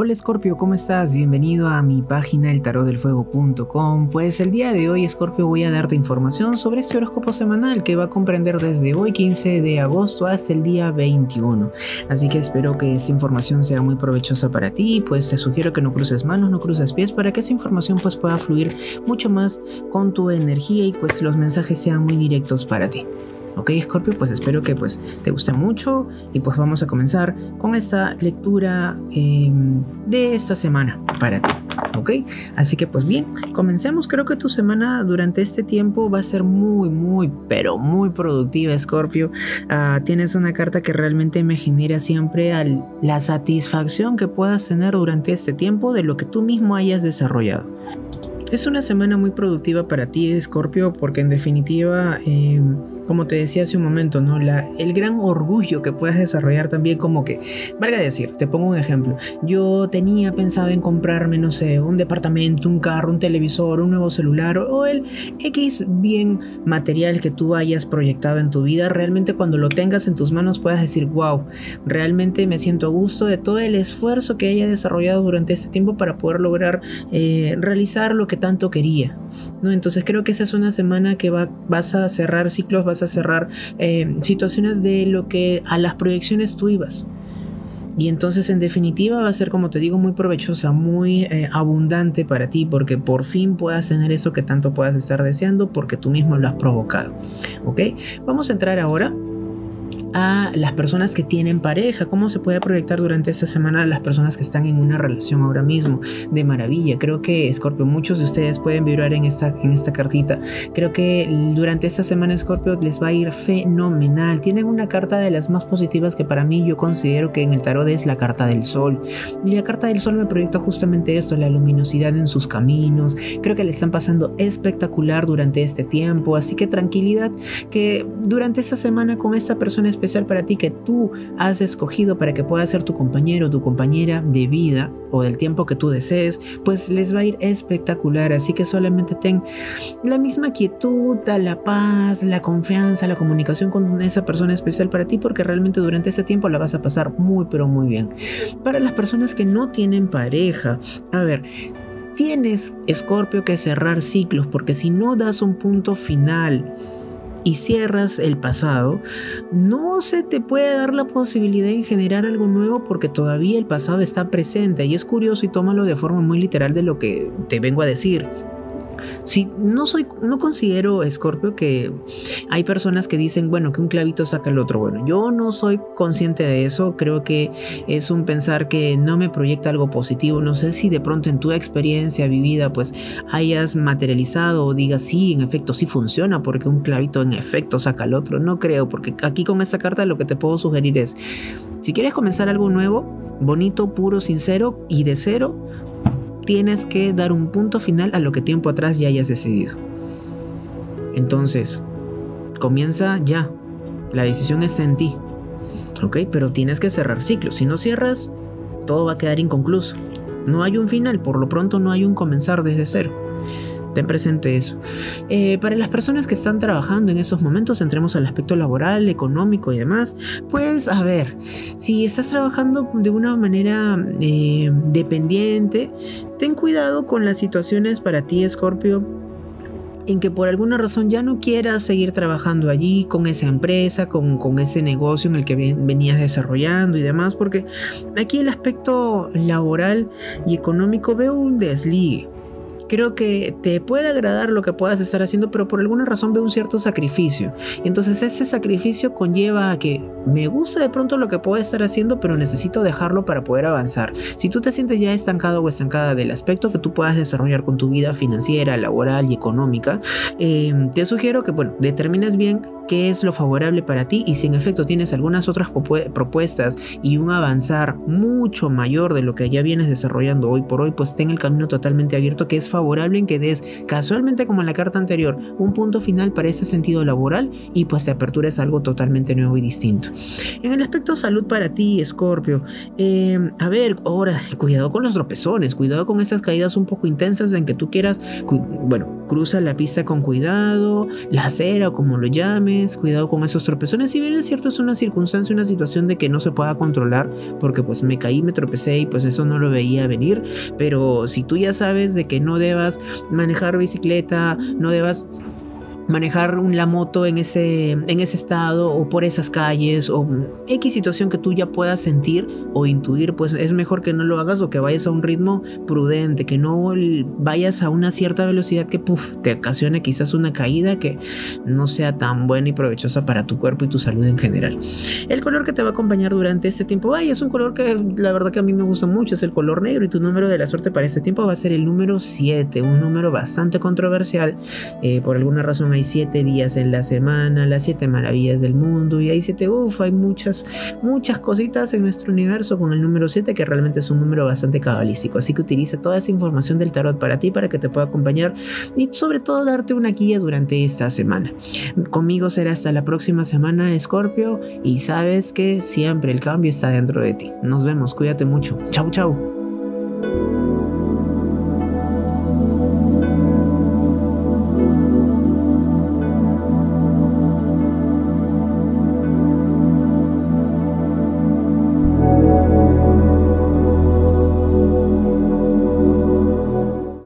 Hola Scorpio, ¿cómo estás? Bienvenido a mi página eltarotdelfuego.com. Pues el día de hoy, Scorpio, voy a darte información sobre este horóscopo semanal que va a comprender desde hoy 15 de agosto hasta el día 21. Así que espero que esta información sea muy provechosa para ti, pues te sugiero que no cruces manos, no cruces pies para que esa información pues pueda fluir mucho más con tu energía y pues los mensajes sean muy directos para ti. Ok, Scorpio, pues espero que pues te guste mucho y pues vamos a comenzar con esta lectura em, de esta semana para ti. Ok, así que pues bien, comencemos. Creo que tu semana durante este tiempo va a ser muy, muy, pero muy productiva, Scorpio. Ah, tienes una carta que realmente me genera siempre la satisfacción que puedas tener durante este tiempo de lo que tú mismo hayas desarrollado. Es una semana muy productiva para ti, Scorpio, porque en definitiva... Eh, como te decía hace un momento, ¿no? La, el gran orgullo que puedas desarrollar también como que, valga decir, te pongo un ejemplo, yo tenía pensado en comprarme, no sé, un departamento, un carro, un televisor, un nuevo celular o, el X bien material que tú hayas proyectado en tu vida, realmente cuando lo tengas en tus manos puedas decir, wow, realmente me siento a gusto de todo el esfuerzo que haya desarrollado durante este tiempo para poder lograr eh, realizar lo que tanto quería, ¿no? Entonces creo que esa es una semana que va, vas a cerrar ciclos, vas a cerrar eh, situaciones de lo que a las proyecciones tú ibas. Y entonces en definitiva va a ser, como te digo, muy provechosa, muy eh, abundante para ti, porque por fin puedas tener eso que tanto puedas estar deseando, porque tú mismo lo has provocado. ¿Ok? Vamos a entrar ahora a las personas que tienen pareja, cómo se puede proyectar durante esta semana a las personas que están en una relación ahora mismo. De maravilla, creo que Scorpio, muchos de ustedes pueden vibrar en esta, en esta cartita. Creo que durante esta semana Scorpio les va a ir fenomenal. Tienen una carta de las más positivas que para mí yo considero que en el tarot es la carta del sol. Y la carta del sol me proyecta justamente esto, la luminosidad en sus caminos. Creo que le están pasando espectacular durante este tiempo, así que tranquilidad que durante esta semana con esta persona especial para ti que tú has escogido para que pueda ser tu compañero o tu compañera de vida o del tiempo que tú desees, pues les va a ir espectacular. Así que solamente ten la misma quietud, la paz, la confianza, la comunicación con esa persona especial para ti, porque realmente durante ese tiempo la vas a pasar muy, pero muy bien. Para las personas que no tienen pareja, a ver, tienes, Escorpio, que cerrar ciclos, porque si no das un punto final, y cierras el pasado, no se te puede dar la posibilidad de generar algo nuevo porque todavía el pasado está presente y es curioso y tómalo de forma muy literal de lo que te vengo a decir. Si no soy, no considero, Scorpio, que hay personas que dicen, bueno, que un clavito saca el otro. Bueno, yo no soy consciente de eso. Creo que es un pensar que no me proyecta algo positivo. No sé si de pronto en tu experiencia vivida, pues hayas materializado o digas, sí, en efecto, sí funciona, porque un clavito en efecto saca el otro. No creo, porque aquí con esta carta lo que te puedo sugerir es, si quieres comenzar algo nuevo, bonito, puro, sincero y de cero, tienes que dar un punto final a lo que tiempo atrás ya hayas decidido. Entonces, comienza ya. La decisión está en ti. ¿Ok? Pero tienes que cerrar ciclos. Si no cierras, todo va a quedar inconcluso. No hay un final, por lo pronto no hay un comenzar desde cero. Ten presente eso. Eh, para las personas que están trabajando en estos momentos, entremos al aspecto laboral, económico y demás, pues a ver, si estás trabajando de una manera eh, dependiente, ten cuidado con las situaciones para ti, Scorpio, en que por alguna razón ya no quieras seguir trabajando allí con esa empresa, con, con ese negocio en el que venías desarrollando y demás, porque aquí el aspecto laboral y económico veo un desligue creo que te puede agradar lo que puedas estar haciendo, pero por alguna razón veo un cierto sacrificio. Entonces ese sacrificio conlleva a que me gusta de pronto lo que puedo estar haciendo, pero necesito dejarlo para poder avanzar. Si tú te sientes ya estancado o estancada del aspecto que tú puedas desarrollar con tu vida financiera, laboral y económica, eh, te sugiero que, bueno, determines bien qué es lo favorable para ti y si en efecto tienes algunas otras propuestas y un avanzar mucho mayor de lo que ya vienes desarrollando hoy por hoy, pues ten el camino totalmente abierto que es favorable en que des casualmente como en la carta anterior un punto final para ese sentido laboral y pues te apertures a algo totalmente nuevo y distinto. En el aspecto salud para ti, Escorpio, eh, a ver, ahora, cuidado con los tropezones, cuidado con esas caídas un poco intensas en que tú quieras, bueno, cruza la pista con cuidado, la acera o como lo llames, cuidado con esos tropezones. Si bien es cierto, es una circunstancia, una situación de que no se pueda controlar, porque pues me caí, me tropecé y pues eso no lo veía venir. Pero si tú ya sabes de que no debas manejar bicicleta, no debas manejar la moto en ese, en ese estado o por esas calles o X situación que tú ya puedas sentir o intuir, pues es mejor que no lo hagas o que vayas a un ritmo prudente, que no vayas a una cierta velocidad que te ocasione quizás una caída que no sea tan buena y provechosa para tu cuerpo y tu salud en general. El color que te va a acompañar durante este tiempo, vaya, es un color que la verdad que a mí me gusta mucho, es el color negro y tu número de la suerte para este tiempo va a ser el número 7, un número bastante controversial, eh, por alguna razón siete días en la semana, las siete maravillas del mundo y hay siete, uff, hay muchas, muchas cositas en nuestro universo con el número 7 que realmente es un número bastante cabalístico. Así que utiliza toda esa información del tarot para ti, para que te pueda acompañar y sobre todo darte una guía durante esta semana. Conmigo será hasta la próxima semana, Scorpio, y sabes que siempre el cambio está dentro de ti. Nos vemos, cuídate mucho. Chau, chau.